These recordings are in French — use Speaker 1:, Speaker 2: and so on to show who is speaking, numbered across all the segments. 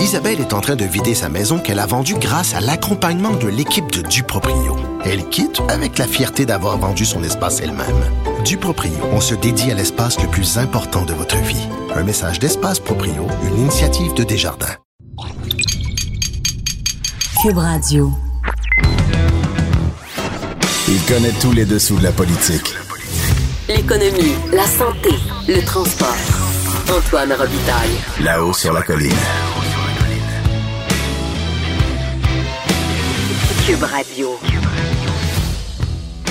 Speaker 1: Isabelle est en train de vider sa maison qu'elle a vendue grâce à l'accompagnement de l'équipe de Duproprio. Elle quitte avec la fierté d'avoir vendu son espace elle-même. Duproprio, on se dédie à l'espace le plus important de votre vie. Un message d'Espace Proprio, une initiative de Desjardins.
Speaker 2: Cube Radio.
Speaker 3: Il connaît tous les dessous de la politique.
Speaker 2: L'économie, la santé, le transport. Antoine Robitaille.
Speaker 3: Là-haut sur la colline.
Speaker 2: Cube Radio.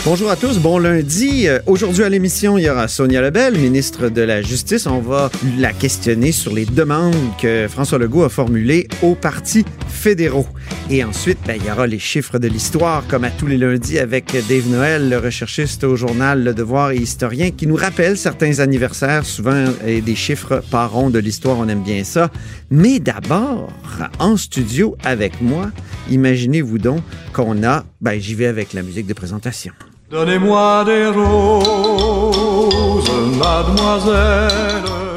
Speaker 4: Bonjour à tous, bon lundi. Euh, Aujourd'hui à l'émission, il y aura Sonia Lebel, ministre de la Justice. On va la questionner sur les demandes que François Legault a formulées aux partis fédéraux. Et ensuite, ben, il y aura les chiffres de l'histoire, comme à tous les lundis, avec Dave Noël, le recherchiste au journal Le Devoir et historien, qui nous rappelle certains anniversaires, souvent des chiffres par rond de l'histoire, on aime bien ça. Mais d'abord, en studio avec moi, imaginez-vous donc qu'on a, ben, j'y vais avec la musique de présentation.
Speaker 5: Donnez-moi des roses, mademoiselle.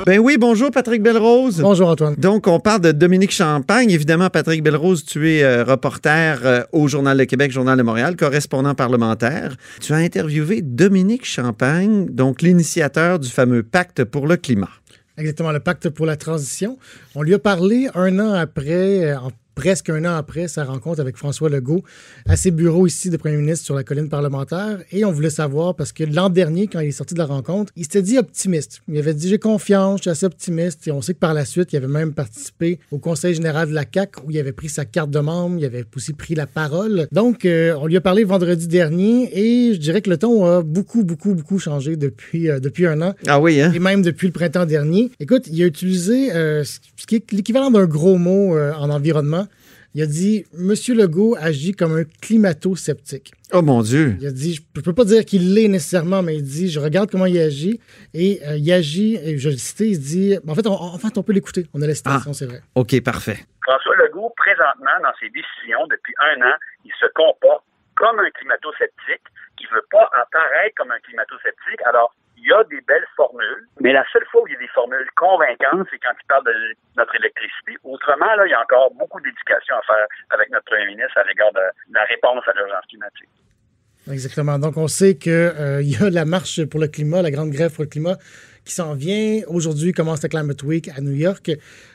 Speaker 4: Ben oui, bonjour Patrick Belrose.
Speaker 6: Bonjour Antoine.
Speaker 4: Donc, on parle de Dominique Champagne. Évidemment, Patrick Belrose, tu es euh, reporter euh, au Journal de Québec, Journal de Montréal, correspondant parlementaire. Tu as interviewé Dominique Champagne, donc l'initiateur du fameux pacte pour le climat.
Speaker 6: Exactement, le pacte pour la transition. On lui a parlé un an après, euh, en presque un an après sa rencontre avec François Legault à ses bureaux ici de premier ministre sur la colline parlementaire. Et on voulait savoir parce que l'an dernier, quand il est sorti de la rencontre, il s'était dit optimiste. Il avait dit j'ai confiance, je suis assez optimiste. Et on sait que par la suite, il avait même participé au Conseil général de la CAC où il avait pris sa carte de membre, il avait aussi pris la parole. Donc, euh, on lui a parlé vendredi dernier et je dirais que le ton a beaucoup, beaucoup, beaucoup changé depuis, euh, depuis un an.
Speaker 4: Ah oui, hein?
Speaker 6: Et même depuis le printemps dernier. Écoute, il a utilisé euh, ce qui est l'équivalent d'un gros mot en environnement. Il a dit Monsieur Legault agit comme un climato-sceptique.
Speaker 4: Oh mon Dieu.
Speaker 6: Il a dit, je peux pas dire qu'il l'est nécessairement, mais il dit, je regarde comment il agit et euh, il agit, et je le cite, il dit, en fait, on, en fait, on peut l'écouter. On a la citation, c'est vrai.
Speaker 4: OK, parfait.
Speaker 7: François Legault, présentement, dans ses décisions, depuis un an, il se comporte comme un climato-sceptique qui veut pas apparaître comme un climato-sceptique. Alors, il y a des belles formules, mais la seule fois où il y a des formules convaincantes, c'est quand il parle de notre électricité. Autrement, là, il y a encore beaucoup d'éducation à faire avec notre premier ministre à l'égard de la réponse à l'urgence climatique.
Speaker 6: Exactement. Donc, on sait qu'il euh, y a la marche pour le climat, la grande grève pour le climat qui s'en vient. Aujourd'hui commence la Climate Week à New York.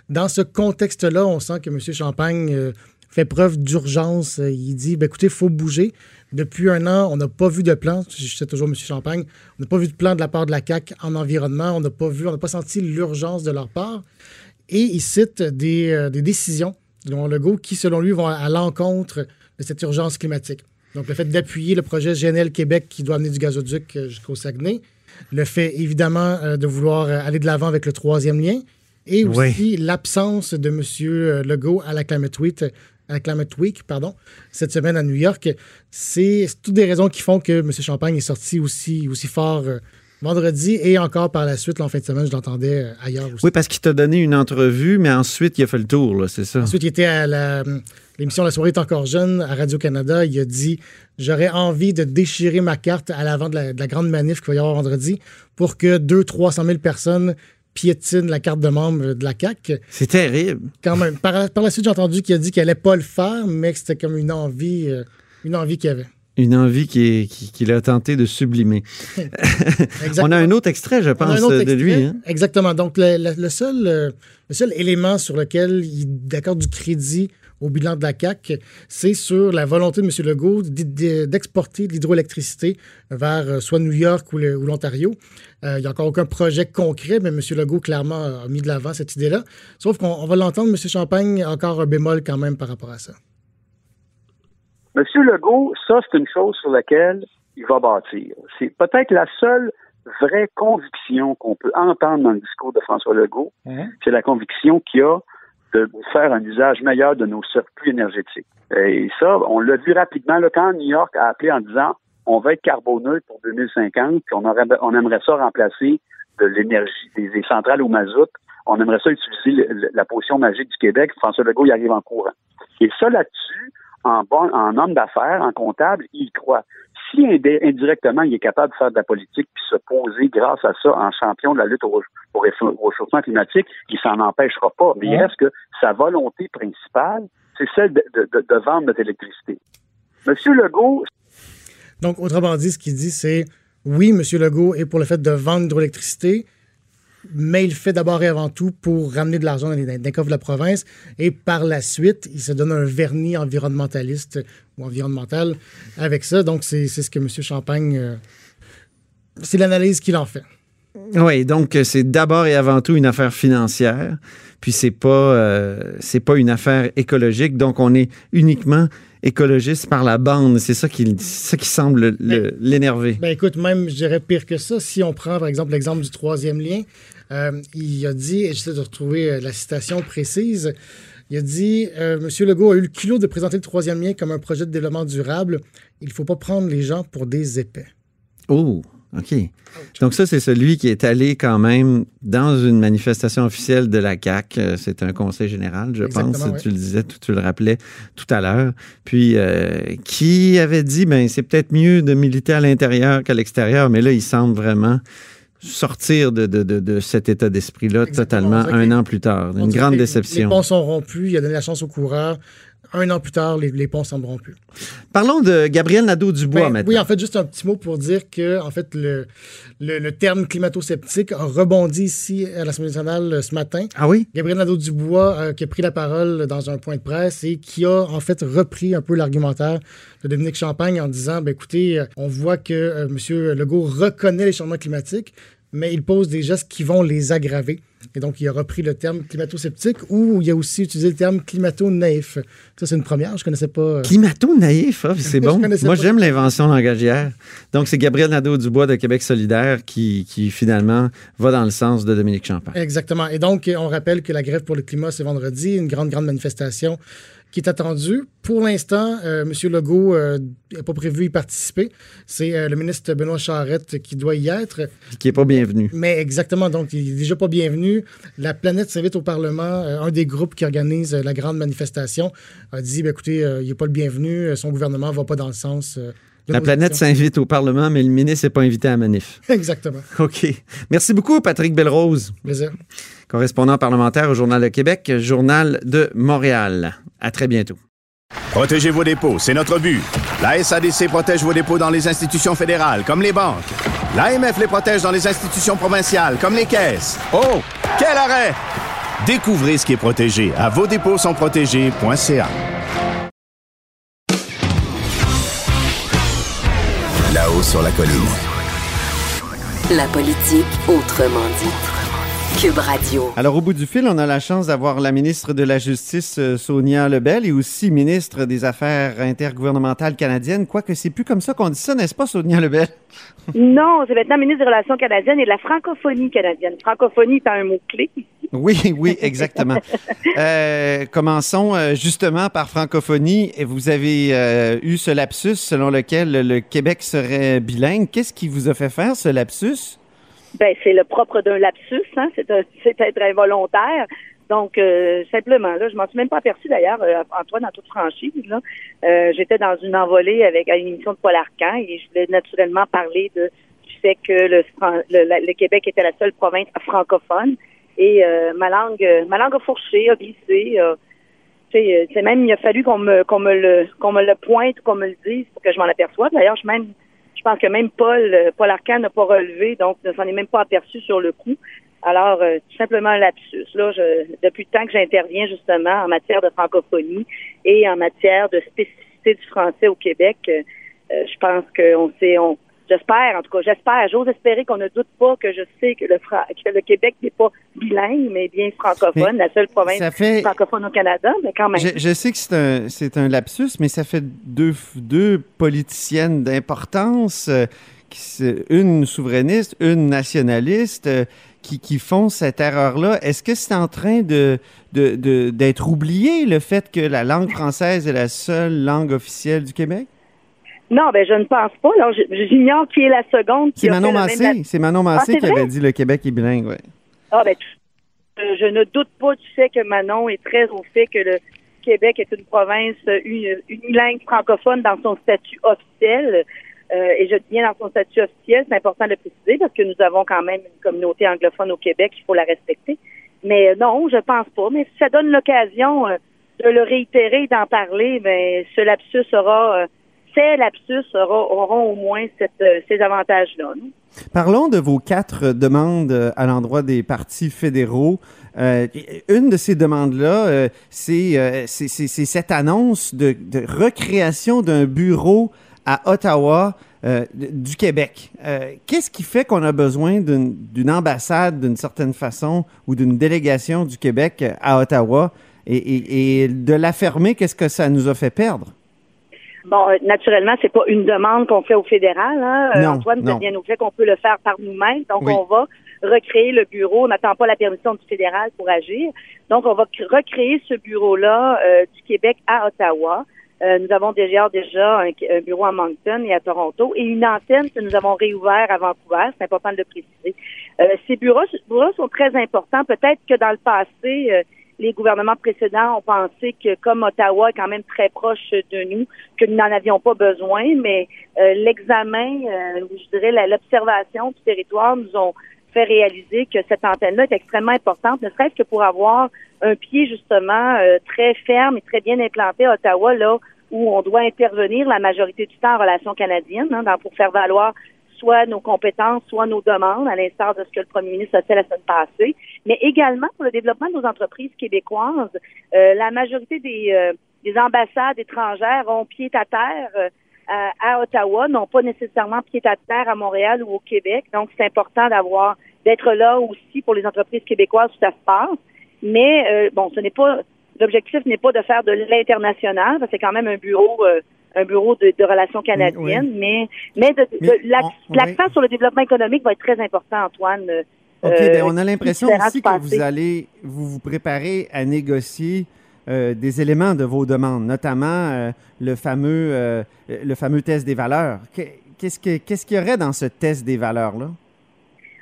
Speaker 6: Dans ce contexte-là, on sent que M. Champagne euh, fait preuve d'urgence. Il dit, ben, écoutez, il faut bouger. Depuis un an, on n'a pas vu de plan. Je sais toujours M. Champagne. On n'a pas vu de plan de la part de la CAC en environnement. On n'a pas vu, on n'a pas senti l'urgence de leur part. Et il cite des, euh, des décisions, dont Legault, qui, selon lui, vont à l'encontre de cette urgence climatique. Donc, le fait d'appuyer le projet GNL Québec qui doit amener du gazoduc euh, jusqu'au Saguenay. Le fait, évidemment, euh, de vouloir euh, aller de l'avant avec le troisième lien. Et aussi l'absence de M. Legault à la Climate Week, à la Climate Week pardon, cette semaine à New York. C'est toutes des raisons qui font que M. Champagne est sorti aussi, aussi fort euh, vendredi et encore par la suite, là, en fin de semaine, je l'entendais euh, ailleurs aussi.
Speaker 4: Oui, parce qu'il t'a donné une entrevue, mais ensuite, il a fait le tour, c'est ça?
Speaker 6: Ensuite, il était à la- l'émission La soirée est encore jeune à Radio-Canada. Il a dit J'aurais envie de déchirer ma carte à l'avant de la, de la grande manif qu'il va y avoir vendredi pour que 200-300 000 personnes piétinent la carte de membre de la CAQ.
Speaker 4: C'est terrible.
Speaker 6: Quand même. Par, par la suite, j'ai entendu qu'il a dit qu'il allait pas le faire, mais que c'était comme une envie, euh, une envie qu'il avait.
Speaker 4: Une envie qu'il qu'il qu'il a tenté de sublimer. On a un autre extrait, je pense, de lui. hein?
Speaker 6: Exactement. Donc, le, le- le seul, euh, le seul élément sur lequel il accorde du crédit au bilan de la CAQ, c'est sur la volonté de M. Legault d'exporter de l'hydroélectricité vers euh, soit New York ou l'Ontario. Euh, il n'y a encore aucun projet concret, mais M. Legault, clairement, a mis de l'avant cette idée-là. Sauf qu'on on va l'entendre, M. Champagne, encore un bémol quand même par rapport à ça.
Speaker 8: Monsieur Legault, ça, c'est une chose sur laquelle il va bâtir. C'est peut-être la seule vraie conviction qu'on peut entendre dans le discours de François Legault. C'est la conviction qu'il y a de faire un usage meilleur de nos surplus énergétiques. Et ça, on l'a vu rapidement là, quand New York a appelé en disant on va être carboneutre pour 2050, puis on, aurait, on aimerait ça remplacer de l'énergie, des, centrales au mazout. On aimerait ça utiliser la potion magique du Québec. François Legault y arrive en courant. Et ça, là-dessus, en, bon, en homme d'affaires, en comptable, il croit. Si indirectement il est capable de faire de la politique puis se poser grâce à ça en champion de la lutte au, réchauffement climatique, il s'en empêchera pas. Mais reste que sa volonté principale, c'est celle de, vendre notre électricité. Monsieur Legault.
Speaker 6: Donc, autrement dit, ce qu'il dit, c'est oui, Monsieur Legault est pour le fait de vendre l'électricité, mais il fait d'abord et avant tout pour ramener de l'argent dans les, coffres de la province. Et par la suite, il se donne un vernis environnementaliste ou environnemental avec ça. Donc, c'est ce que M. Champagne. Euh, c'est l'analyse qu'il en fait.
Speaker 4: Oui, donc c'est d'abord et avant tout une affaire financière, puis c'est pas euh, c'est pas une affaire écologique. Donc on est uniquement écologiste par la bande. C'est ça qui, ça qui semble l'énerver.
Speaker 6: Ben écoute, même, je dirais pire que ça. Si on prend, par exemple, l'exemple du troisième lien, euh, il a dit, et j'essaie de retrouver euh, la citation précise, il a dit euh, Monsieur Legault a eu le culot de présenter le troisième lien comme un projet de développement durable. Il ne faut pas prendre les gens pour des épais.
Speaker 4: Oh! OK. Donc ça, c'est celui qui est allé quand même dans une manifestation officielle de la CAC. Euh, c'est un conseil général, je pense. Tu le disais, tu, le rappelais tout à l'heure. Puis euh, qui avait dit, ben c'est peut-être mieux de militer à l'intérieur qu'à l'extérieur, mais là, il semble vraiment sortir de, de, de, cet état d'esprit-là totalement un an plus tard. Une grande déception.
Speaker 6: Les ponts sont rompus, il a donné la chance au coureur un an plus tard, les, ponts sembleront plus.
Speaker 4: Parlons de Gabriel Nadeau-Dubois ben, maintenant.
Speaker 6: Oui, en fait, juste un petit mot pour dire que en fait, le, le, terme climato-sceptique a rebondi ici à l'Assemblée nationale euh, ce matin.
Speaker 4: Ah oui?
Speaker 6: Gabriel Nadeau-Dubois euh, qui a pris la parole dans un point de presse et qui a en fait repris un peu l'argumentaire de Dominique Champagne en disant, ben, écoutez, euh, on voit que M. Legault reconnaît les changements climatiques, mais il pose des gestes qui vont les aggraver. Et donc, il a repris le terme climato-sceptique ou il a aussi utilisé le terme climato-naïf. Ça, c'est une première, je ne connaissais pas. Euh,
Speaker 4: climato-naïf, ah, c'est bon. Moi, j'aime l'invention langagière. Donc, c'est Gabriel Nadeau-Dubois de Québec solidaire qui, qui, finalement, va dans le sens de Dominique Champagne.
Speaker 6: Exactement. Et donc, on rappelle que la grève pour le climat, c'est vendredi, une grande, grande manifestation qui est attendu. Pour l'instant, euh, M. Legault n'a pas prévu y participer. C'est euh, le ministre Benoît Charette qui doit y être.
Speaker 4: Qui n'est pas bienvenu.
Speaker 6: Mais exactement, donc il n'est déjà pas bienvenu. La planète s'invite au Parlement. Euh, un des groupes qui organise la grande manifestation a dit, ben, écoutez, il n'est pas le bienvenu, son gouvernement ne va pas dans le sens...
Speaker 4: La planète s'invite au Parlement, mais le ministre n'est pas invité à la manif.
Speaker 6: Exactement.
Speaker 4: OK. Merci beaucoup, Patrick Belrose.
Speaker 6: Plaisir.
Speaker 4: Correspondant parlementaire au Journal de Québec, Journal de Montréal. À très bientôt.
Speaker 9: Protégez vos dépôts, c'est notre but. La SADC protège vos dépôts dans les institutions fédérales, comme les banques. L'AMF les protège dans les institutions provinciales, comme les caisses. Oh, quel arrêt! Découvrez ce qui est protégé à vos dépôts sont protégés.ca.
Speaker 3: Là-haut sur la colline.
Speaker 2: La politique autrement dit. Cube Radio.
Speaker 4: Alors, au bout du fil, on a la chance d'avoir la ministre de la Justice, euh, Sonia Lebel, et aussi ministre des Affaires intergouvernementales canadiennes. Quoique, c'est plus comme ça qu'on dit ça, n'est-ce pas, Sonia Lebel?
Speaker 10: Non, c'est maintenant ministre des Relations canadiennes et de la francophonie canadienne. Francophonie est un mot-clé.
Speaker 4: Oui, oui, exactement. Euh, commençons euh, justement par francophonie. Vous avez eu ce lapsus selon lequel le Québec serait bilingue. Qu'est-ce qui vous a fait faire ce lapsus?
Speaker 10: Ben, c'est le propre d'un lapsus, hein? c'est être involontaire. Donc, euh, simplement, là, je m'en suis même pas aperçu d'ailleurs, euh, Antoine, en toute franchise. Là, euh, j'étais dans une envolée avec à une émission de Paul Arcan et je voulais naturellement parler de, du fait que le, le, Québec était la seule province francophone. Et ma langue, ma langue a fourché, a glissé. c'est même il a fallu qu'on me qu'on me le qu'on me le pointe, qu'on me le dise pour que je m'en aperçoive. D'ailleurs, je même je pense que même Paul, euh, Paul Arcan n'a pas relevé, donc ne s'en est même pas aperçu sur le coup. Alors, euh, tout simplement un lapsus. Là, je, depuis le temps que j'interviens justement en matière de francophonie et en matière de spécificité du français au Québec, euh, je pense qu'on sait, on, J'espère, en tout cas, j'espère, j'ose espérer qu'on ne doute pas que je sais que le, que le Québec n'est pas bilingue, mais bien francophone, la seule province francophone au Canada, mais quand même.
Speaker 4: Je, sais que c'est un, lapsus, mais ça fait deux, deux politiciennes d'importance, euh, une souverainiste, une nationaliste, euh, qui, qui, font cette erreur-là. Est-ce que c'est en train de, de, d'être oublié, le fait que la langue française est la seule langue officielle du Québec?
Speaker 10: Non, ben je ne pense pas. Alors, j'ignore qui est la seconde.
Speaker 4: C'est Manon Massé. C'est Manon ah, Massé qui avait dit le Québec est bilingue, oui.
Speaker 10: Ah ben, euh, je ne doute pas du fait que Manon est très au fait que le Québec est une province unilingue francophone dans son statut officiel. euh, et je dis bien dans son statut officiel, c'est important de le préciser parce que nous avons quand même une communauté anglophone au Québec, il faut la respecter. Mais euh, non, je pense pas. Mais si ça donne l'occasion euh, de le réitérer et d'en parler, ben ce lapsus aura, ces lapsus auront au moins ces avantages-là.
Speaker 4: Parlons de vos quatre demandes à l'endroit des partis fédéraux. une de ces demandes-là, c'est cette annonce de recréation d'un bureau à Ottawa euh, du Québec. Euh, qu'est-ce qui fait qu'on a besoin d'une ambassade d'une certaine façon ou d'une délégation du Québec à Ottawa? Et, de la fermer, qu'est-ce que ça nous a fait perdre?
Speaker 10: Bon, euh, naturellement, c'est pas une demande qu'on fait au fédéral. Hein. Antoine nous bien au fait qu'on peut le faire par nous-mêmes. Donc, on va recréer le bureau. On n'attend pas la permission du fédéral pour agir. Donc, on va recréer ce bureau-là du Québec à Ottawa. Euh, nous avons déjà déjà un, bureau à Moncton et à Toronto et une antenne que nous avons réouvert à Vancouver. C'est important de le préciser. Euh, ces bureaux, bureaux, sont très importants. Peut-être que dans le passé, euh, les gouvernements précédents ont pensé que comme Ottawa est quand même très proche de nous, que nous n'en avions pas besoin, mais l'examen, je dirais l'observation du territoire nous ont fait réaliser que cette antenne-là est extrêmement importante, ne serait-ce que pour avoir un pied justement euh, très ferme et très bien implanté à Ottawa, là où on doit intervenir la majorité du temps en relation canadienne, hein, pour faire valoir soit nos compétences, soit nos demandes, à l'instar de ce que le premier ministre a fait la semaine passée, mais également pour le développement de nos entreprises québécoises. Euh, la majorité des, euh, des ambassades étrangères ont pied à terre à, Ottawa, n'ont pas nécessairement pied à terre à Montréal ou au Québec. Donc, c'est important d'avoir d'être là aussi pour les entreprises québécoises où ça se passe. Mais euh, bon, ce n'est pas l'objectif n'est pas de faire de l'international, c'est quand même un bureau euh, un bureau de, relations canadiennes, mais mais, l'accent sur le développement économique va être très important, Antoine. Euh,
Speaker 4: OK, ben, on a l'impression aussi que vous allez vous vous préparer à négocier des éléments de vos demandes, notamment le fameux le fameux test des valeurs. Qu'est-ce qu'il y aurait dans ce test des valeurs là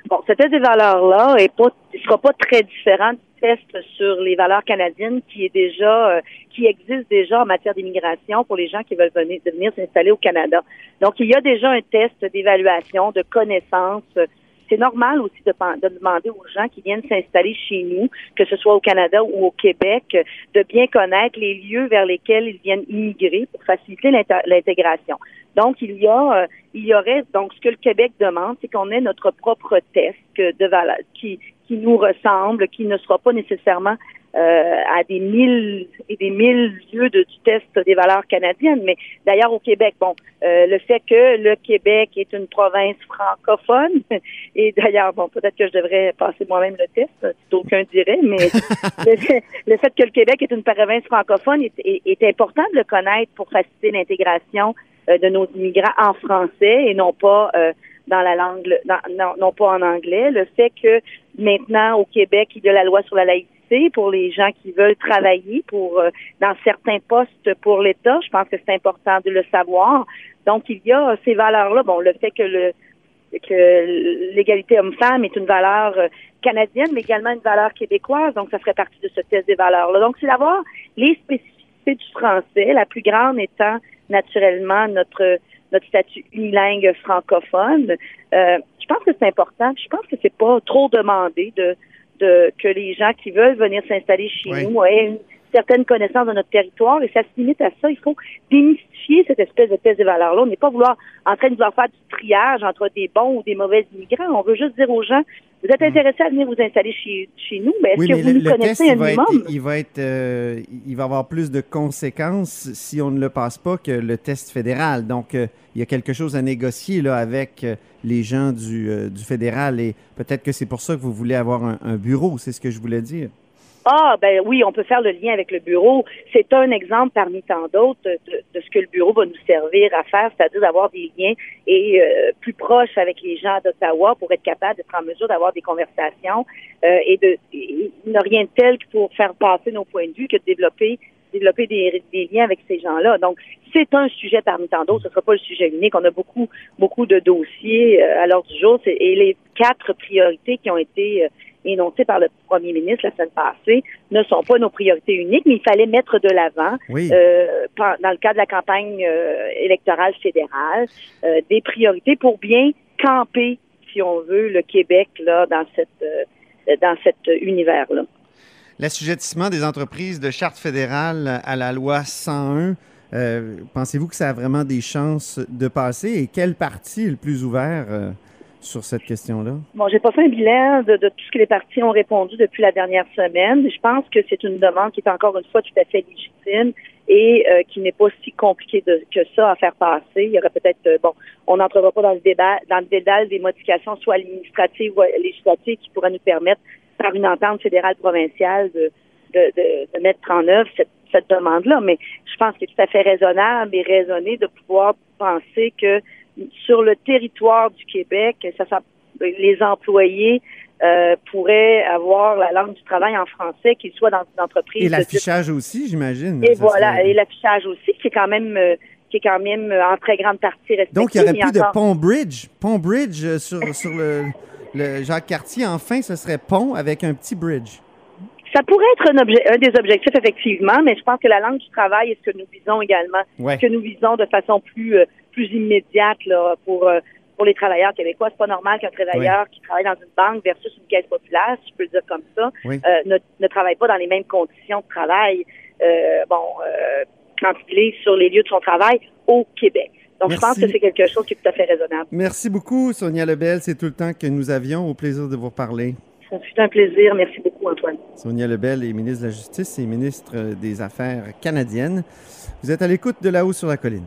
Speaker 10: Bon, ce test des valeurs-là est pas, sera pas très différent du test sur les valeurs canadiennes qui est déjà, euh, qui existe déjà en matière d'immigration pour les gens qui veulent venir, s'installer au Canada. Donc, il y a déjà un test d'évaluation, de connaissance. C'est normal aussi de, de, demander aux gens qui viennent s'installer chez nous, que ce soit au Canada ou au Québec, de bien connaître les lieux vers lesquels ils viennent immigrer pour faciliter l'intégration. Donc, il y a, euh, il y aurait, donc, ce que le Québec demande, c'est qu'on ait notre propre test de valeur qui, qui nous ressemble, qui ne sera pas nécessairement euh, à des mille et des mille lieux de, du test des valeurs canadiennes. Mais d'ailleurs, au Québec, bon, euh, le fait que le Québec est une province francophone, et d'ailleurs, bon, peut-être que je devrais passer moi-même le test, si aucun dirait, mais le, fait que le Québec est une province francophone est, est important de le connaître pour faciliter l'intégration euh, de nos immigrants en français et non pas euh, dans la langue, non, non, pas en anglais. Le fait que maintenant au Québec, il y a la loi sur la laïcité pour les gens qui veulent travailler pour euh, dans certains postes pour l'État, je pense que c'est important de le savoir. Donc il y a ces valeurs-là. Bon, le fait que le que l'égalité homme-femme est une valeur canadienne, mais également une valeur québécoise. Donc, ça ferait partie de ce test des valeurs-là. Donc, c'est d'avoir les spécificités du français, la plus grande étant naturellement notre notre statut unilingue francophone. Euh, je pense que c'est important. Je pense que c'est pas trop demandé de, de que les gens qui veulent venir s'installer chez nous aient une certaine connaissance de notre territoire et ça se limite à ça. Il faut démystifier cette espèce de thèse de valeurs-là. On n'est pas vouloir en train de vouloir faire du triage entre des bons ou des mauvais immigrants. On veut juste dire aux gens, vous êtes hmm. intéressé à venir vous installer chez, chez nous, mais est-ce que vous nous connaissez un minimum?
Speaker 4: il va être, euh, il va avoir plus de conséquences si on ne le passe pas que le test fédéral. Donc, euh, il y a quelque chose à négocier là avec euh, les gens du, du fédéral et peut-être que c'est pour ça que vous voulez avoir un bureau. C'est ce que je voulais dire.
Speaker 10: Ah, ben oui, on peut faire le lien avec le bureau. C'est un exemple parmi tant d'autres de, ce que le bureau va nous servir à faire, c'est-à-dire d'avoir des liens et euh, plus proches avec les gens d'Ottawa pour être capable d'être en mesure d'avoir des conversations euh, et de il n'y a rien de tel que pour faire passer nos points de vue que de développer développer des, des liens avec ces gens-là. Donc, c'est un sujet parmi tant d'autres. Ce ne sera pas le sujet unique. On a beaucoup, beaucoup de dossiers euh, à l'ordre du jour. Et les quatre priorités qui ont été énoncées par le premier ministre la semaine passée ne sont pas nos priorités uniques, mais il fallait mettre de l'avant, euh, dans le cadre de la campagne euh, électorale fédérale, euh, des priorités pour bien camper, si on veut, le Québec là dans cette dans cet univers-là.
Speaker 4: L'assujettissement des entreprises de charte fédérale à la loi 101, pensez-vous que ça a vraiment des chances de passer? Et quel parti est le plus ouvert sur cette question-là?
Speaker 10: Bon, j'ai pas fait un bilan de, tout ce que les partis ont répondu depuis la dernière semaine. Je pense que c'est une demande qui est encore une fois tout à fait légitime et euh, qui n'est pas si compliquée que ça à faire passer. Il y aurait peut-être, euh, bon, on n'entrera pas dans le débat, dans le dédale des modifications soit administratives ou législatives qui pourraient nous permettre, par une entente fédérale provinciale, de, mettre en œuvre cette, cette demande-là. Mais je pense qu'il est tout à fait raisonnable et raisonné de pouvoir penser que sur le territoire du Québec, ça, les employés euh, pourraient avoir la langue du travail en français, qu'ils soient dans une entreprise.
Speaker 4: Et l'affichage aussi, j'imagine.
Speaker 10: Et voilà, et l'affichage aussi, qui est quand même euh, qui est quand même euh, en très grande partie respecté.
Speaker 4: Donc, il n'y aurait plus de pont bridge. Pont bridge sur, sur le, le Jacques Cartier, enfin, ce serait pont avec un petit bridge.
Speaker 10: Ça pourrait être un, objet, un, des objectifs, effectivement, mais je pense que la langue du travail est ce que nous visons également, ce que nous visons de façon plus, plus immédiate là, pour, euh, pour les travailleurs québécois. C'est pas normal qu'un travailleur qui travaille dans une banque versus une caisse populaire, si je peux le dire comme ça, euh, ne, ne, travaille pas dans les mêmes conditions de travail. Euh, bon, quand il est sur les lieux de son travail au Québec. Donc, je pense que c'est quelque chose qui est tout à fait raisonnable.
Speaker 4: Merci beaucoup, Sonia Lebel. C'est tout le temps que nous avions. Au plaisir de vous parler.
Speaker 10: Ça fut un plaisir. Merci beaucoup, Antoine.
Speaker 4: Sonia Lebel est ministre de la Justice et ministre des Affaires canadiennes. Vous êtes à l'écoute de là-haut sur la colline.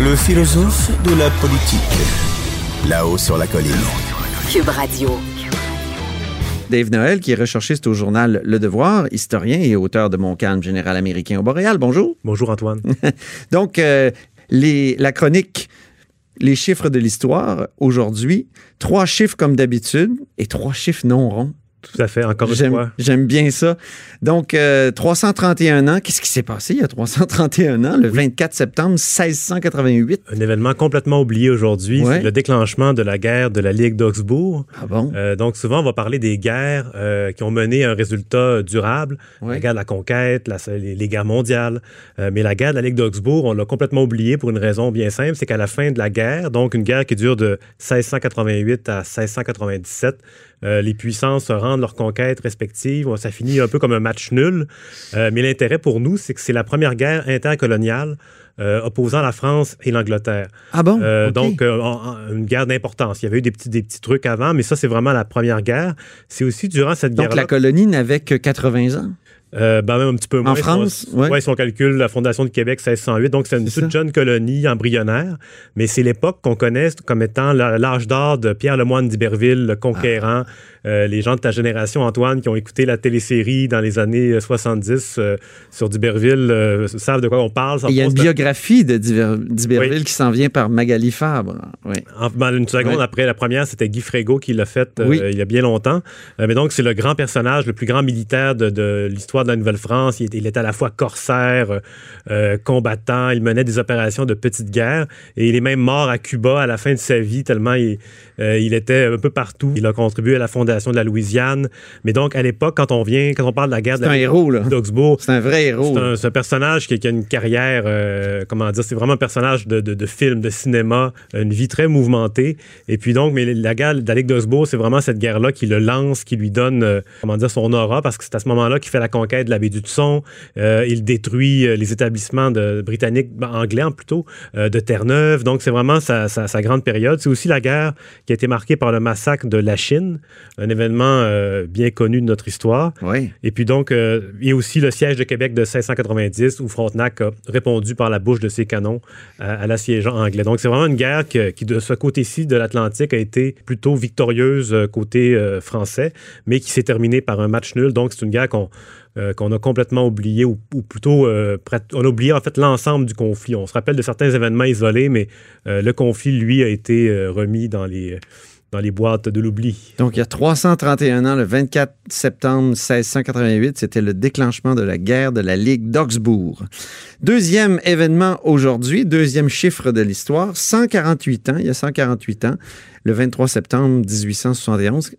Speaker 3: Le philosophe de la politique. Là-haut sur la colline.
Speaker 2: Cube Radio.
Speaker 4: Dave Noël, qui est recherchiste au journal Le Devoir, historien et auteur de Mon calme général américain au Boréal. Bonjour.
Speaker 11: Bonjour Antoine.
Speaker 4: Donc, euh, les, la chronique Les chiffres de l'histoire, aujourd'hui, trois chiffres comme d'habitude et trois chiffres non ronds.
Speaker 11: Tout à fait, encore une fois.
Speaker 4: J'aime bien ça. Donc, 331 euh, ans, qu'est-ce qui s'est passé il y a 331 ans, le 24 septembre 1688?
Speaker 11: Un événement complètement oublié aujourd'hui, c'est le déclenchement de la guerre de la Ligue d'Augsbourg.
Speaker 4: Ah bon?
Speaker 11: Euh, donc, souvent, on va parler des guerres euh, qui ont mené un résultat durable. La guerre de la conquête, les, guerres mondiales. mais la guerre de la Ligue d'Augsbourg, on l'a complètement oublié pour une raison bien simple, c'est qu'à la fin de la guerre, donc une guerre qui dure de 1688 à 1697, euh, les puissances rendent leurs conquêtes respectives. Ça finit un peu comme un match nul. Euh, mais l'intérêt pour nous, c'est que c'est la première guerre intercoloniale euh, opposant la France et l'Angleterre.
Speaker 4: Ah bon?
Speaker 11: Donc, une guerre d'importance. Il y avait eu des petits, des petits trucs avant, mais ça, c'est vraiment la première guerre. C'est aussi durant cette guerre.
Speaker 4: Donc, la colonie n'avait que 80 ans?
Speaker 11: Euh, ben même un petit peu moins.
Speaker 4: En France?
Speaker 11: Oui, ouais. si on calcule la fondation de Québec 1608, donc c'est une toute jeune colonie embryonnaire, mais c'est l'époque qu'on connaît comme étant l'âge d'or de Pierre Lemoine d'Iberville, le conquérant. Ah. Euh, les gens de ta génération, Antoine, qui ont écouté la télésérie dans les années 70 euh, sur d'Iberville, savent de quoi on parle.
Speaker 4: Il y a une biographie de d'Iberville qui s'en vient par Magali Fabre. Oui.
Speaker 11: En, une seconde après la première, c'était Guy Frégo qui l'a faite il y a bien longtemps. mais donc, c'est le grand personnage, le plus grand militaire de, de l'histoire de la Nouvelle-France. Il, était à la fois corsaire, euh, euh, combattant, il menait des opérations de petite guerre et il est même mort à Cuba à la fin de sa vie tellement il, euh, il était un peu partout. Il a contribué à la fondation de la Louisiane. Mais donc, à l'époque, quand on vient, quand on parle de la guerre de
Speaker 4: un héros, là.
Speaker 11: C'est
Speaker 4: un vrai héros.
Speaker 11: C'est un, personnage qui, a une carrière, comment dire, c'est vraiment un personnage de, de, film, de cinéma, une vie très mouvementée. Et puis donc, mais la guerre de la Ligue d'Augsbourg, c'est vraiment cette guerre-là qui le lance, qui lui donne, comment dire, son aura, parce que c'est à ce moment-là qu'il fait la conquête de la baie du Tson. Euh, il détruit euh, les établissements de, britanniques, ben, anglais plutôt, euh, de Terre-Neuve. Donc, c'est vraiment sa, grande période. C'est aussi la guerre qui a été marquée par le massacre de la Chine. Un événement euh, bien connu de notre histoire.
Speaker 4: Oui.
Speaker 11: Et puis donc, euh, il y a aussi le siège de Québec de 1690 où Frontenac a répondu par la bouche de ses canons à, l'assiégeant anglais. Donc, c'est vraiment une guerre qui, de ce côté-ci de l'Atlantique, a été plutôt victorieuse côté français, mais qui s'est terminée par un match nul. Donc, c'est une guerre qu'on qu'on a complètement oublié, ou, plutôt, on a oublié en fait l'ensemble du conflit. On se rappelle de certains événements isolés, mais le conflit, lui, a été remis dans les dans les boîtes de l'oubli.
Speaker 4: Donc, il y a 331 ans, le 24 septembre 1688, c'était le déclenchement de la guerre de la Ligue d'Augsbourg. Deuxième événement aujourd'hui, deuxième chiffre de l'histoire, 148 ans, il y a 148 ans, le 23 septembre 1871.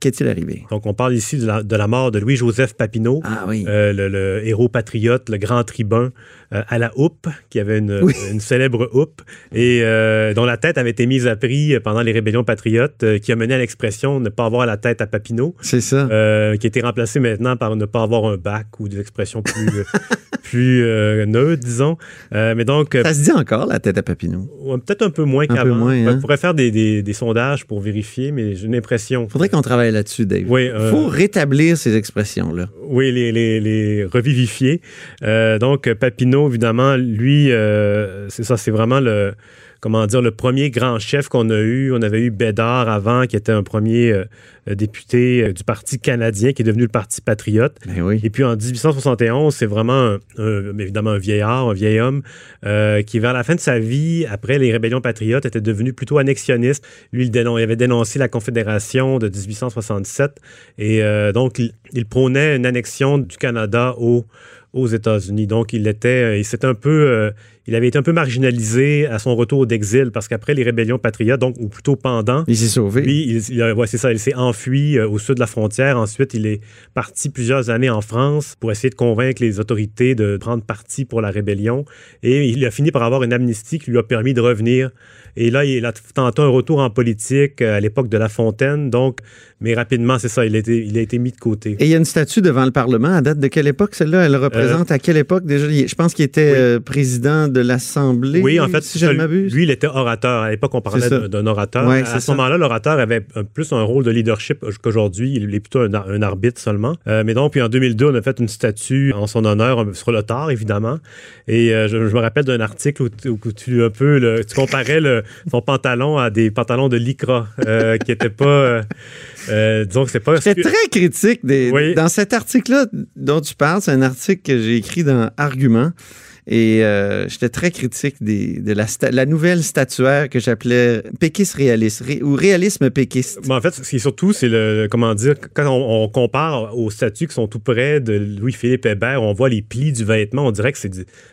Speaker 4: Qu'est-il arrivé?
Speaker 11: Donc, on parle ici de la, mort de Louis-Joseph Papineau,
Speaker 4: ah, oui.
Speaker 11: Euh, le, héros patriote, le grand tribun euh, à la houppe, qui avait une, célèbre houppe, et euh, dont la tête avait été mise à prix pendant les rébellions patriotes, qui a mené à l'expression ne pas avoir la tête à Papineau.
Speaker 4: C'est ça.
Speaker 11: qui a été remplacé maintenant par ne pas avoir un bac ou des expressions plus, plus neutres, disons. mais donc,
Speaker 4: ça se dit encore, la tête à Papineau?
Speaker 11: Peut-être un peu moins qu'avant.
Speaker 4: Hein?
Speaker 11: On pourrait faire des, des sondages pour vérifier, mais j'ai l'impression.
Speaker 4: Faudrait qu'on travaille là-dessus, Dave.
Speaker 11: Oui,
Speaker 4: Il faut rétablir ces expressions-là.
Speaker 11: Oui, les, les, les revivifier. Euh, donc, Papineau, évidemment, lui, euh, c'est ça, c'est vraiment le comment dire, le premier grand chef qu'on a eu. On avait eu Bédard avant, qui était un premier euh, député euh, du Parti canadien, qui est devenu le Parti patriote.
Speaker 4: Ben
Speaker 11: Et puis en 1871, c'est vraiment, évidemment, un vieillard, un vieil homme, euh, qui vers la fin de sa vie, après les rébellions patriotes, était devenu plutôt annexionniste. Lui, il, avait dénoncé la Confédération de 1867. Et donc, il, il prônait une annexion du Canada au aux États-Unis. Donc, il était, il un peu, euh, il avait été un peu marginalisé à son retour d'exil parce qu'après les rébellions patriotes, donc ou plutôt pendant,
Speaker 4: il s'est sauvé.
Speaker 11: Lui, il, c'est ça, il s'est enfui euh, au sud de la frontière. Ensuite, il est parti plusieurs années en France pour essayer de convaincre les autorités de prendre parti pour la rébellion. Et il a fini par avoir une amnistie qui lui a permis de revenir. Et là, il a tenté un retour en politique euh, à l'époque de La Fontaine. Donc, mais rapidement, c'est ça, il a, été, il a été mis de côté.
Speaker 4: Et il y a une statue devant le Parlement. À date de quelle époque, celle-là? Elle représente à quelle époque déjà? Je pense qu'il était président de l'Assemblée.
Speaker 11: Oui, en fait, si je m'abuse. Lui, il était orateur. À l'époque, on parlait d'un orateur. à ce moment-là, l'orateur avait plus un rôle de leadership qu'aujourd'hui. Il est plutôt un, arbitre seulement. Euh, mais donc, puis en 2002, on a fait une statue en son honneur sur le tard, évidemment. Et euh, je, me rappelle d'un article où, tu un peu le, tu comparais le, son pantalon à des pantalons de lycra euh, qui n'étaient pas. disons que c'est pas.
Speaker 4: C'est très critique. Des, Dans cet article-là dont tu parles, c'est un article que j'ai écrit dans Argument. Et euh, j'étais très critique des, de la, la, nouvelle statuaire que j'appelais péquiste réaliste ou réalisme péquiste.
Speaker 11: Mais en fait, ce qui est surtout, c'est le, comment dire, quand on, compare aux statues qui sont tout près de Louis-Philippe Hébert, on voit les plis du vêtement, on dirait que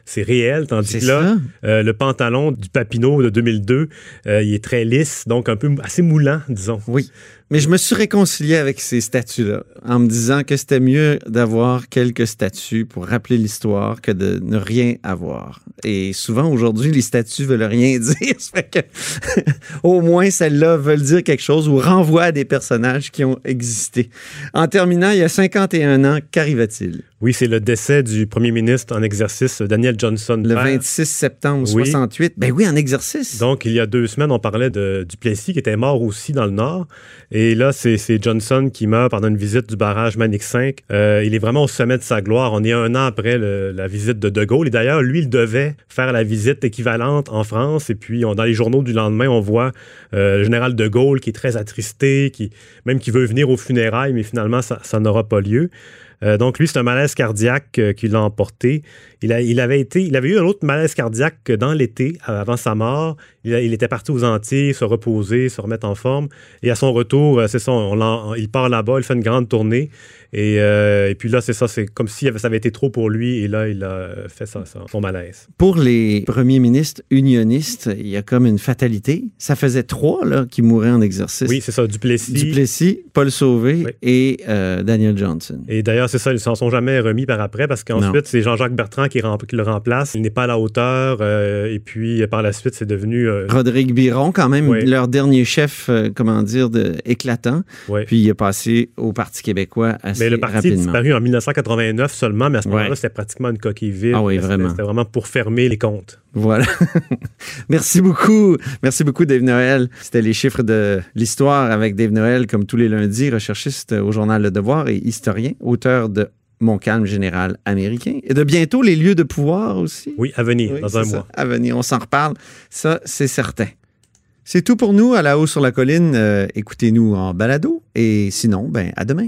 Speaker 11: c'est réel, tandis que là, euh, le pantalon du Papineau de 2002, euh, il est très lisse, donc un peu assez moulant, disons.
Speaker 4: Oui. Mais je me suis réconcilié avec ces statues-là en me disant que c'était mieux d'avoir quelques statues pour rappeler l'histoire que de ne rien avoir. Et souvent aujourd'hui, les statues veulent rien dire. Fait que au moins celles-là veulent dire quelque chose ou renvoient à des personnages qui ont existé. En terminant, il y a 51 ans, qu'arriva-t-il?
Speaker 11: Oui, c'est le décès du premier ministre en exercice, Daniel Johnson.
Speaker 4: Le 26 septembre 68. Ben oui, en exercice.
Speaker 11: Donc, il y a deux semaines, on parlait de Duplessis qui était mort aussi dans le Nord. Et là, c'est Johnson qui meurt pendant une visite du barrage Manic 5. Euh, il est vraiment au sommet de sa gloire. On est un an après la visite de De Gaulle. Et d'ailleurs, lui, il devait faire la visite équivalente en France. Et puis, on, dans les journaux du lendemain, on voit euh, le général De Gaulle qui est très attristé, qui même qui veut venir aux funérailles, mais finalement, ça, ça n'aura pas lieu. Euh, donc, lui, c'est un malaise cardiaque euh, qui l'a emporté. Il, a, il, avait été, il avait eu un autre malaise cardiaque dans l'été, avant sa mort. Il, était parti aux Antilles, se reposer, se remettre en forme. Et à son retour, euh, c'est ça, il part là-bas, il fait une grande tournée. Euh, et, puis là, c'est ça, c'est comme si ça avait été trop pour lui. Et là, il a fait ça, son malaise.
Speaker 4: Pour les premiers ministres unionistes, il y a comme une fatalité. Ça faisait trois là, qui mouraient en exercice.
Speaker 11: Oui, c'est ça, Duplessis.
Speaker 4: Duplessis, Paul Sauvé et euh, Daniel Johnson.
Speaker 11: Et d'ailleurs, c'est ça, ils s'en sont jamais remis par après parce qu'ensuite, c'est Jean-Jacques Bertrand qui, qui, le remplace. Il n'est pas à la hauteur. et puis, par la suite, c'est devenu.
Speaker 4: Rodrigue Biron, quand même, leur dernier chef, comment dire, de, éclatant. Puis, il est passé au Parti québécois assez
Speaker 11: Mais le parti
Speaker 4: rapidement.
Speaker 11: est disparu en 1989 seulement, mais à ce moment-là, c'était pratiquement une coquille vide.
Speaker 4: Ah oui, vraiment.
Speaker 11: C'était vraiment pour fermer les comptes.
Speaker 4: Voilà. Merci beaucoup. Merci beaucoup, Dave Noël. C'était les chiffres de l'histoire avec Dave Noël, comme tous les lundis, recherchiste au journal Le Devoir et historien, auteur de Mon calme général américain et de bientôt les lieux de pouvoir aussi.
Speaker 11: Oui, à venir,
Speaker 4: Oui,
Speaker 11: dans un
Speaker 4: ça.
Speaker 11: mois.
Speaker 4: À venir, on s'en reparle. Ça, c'est certain. C'est tout pour nous à la haut sur la colline. Euh, Écoutez-nous en balado et sinon, ben à demain.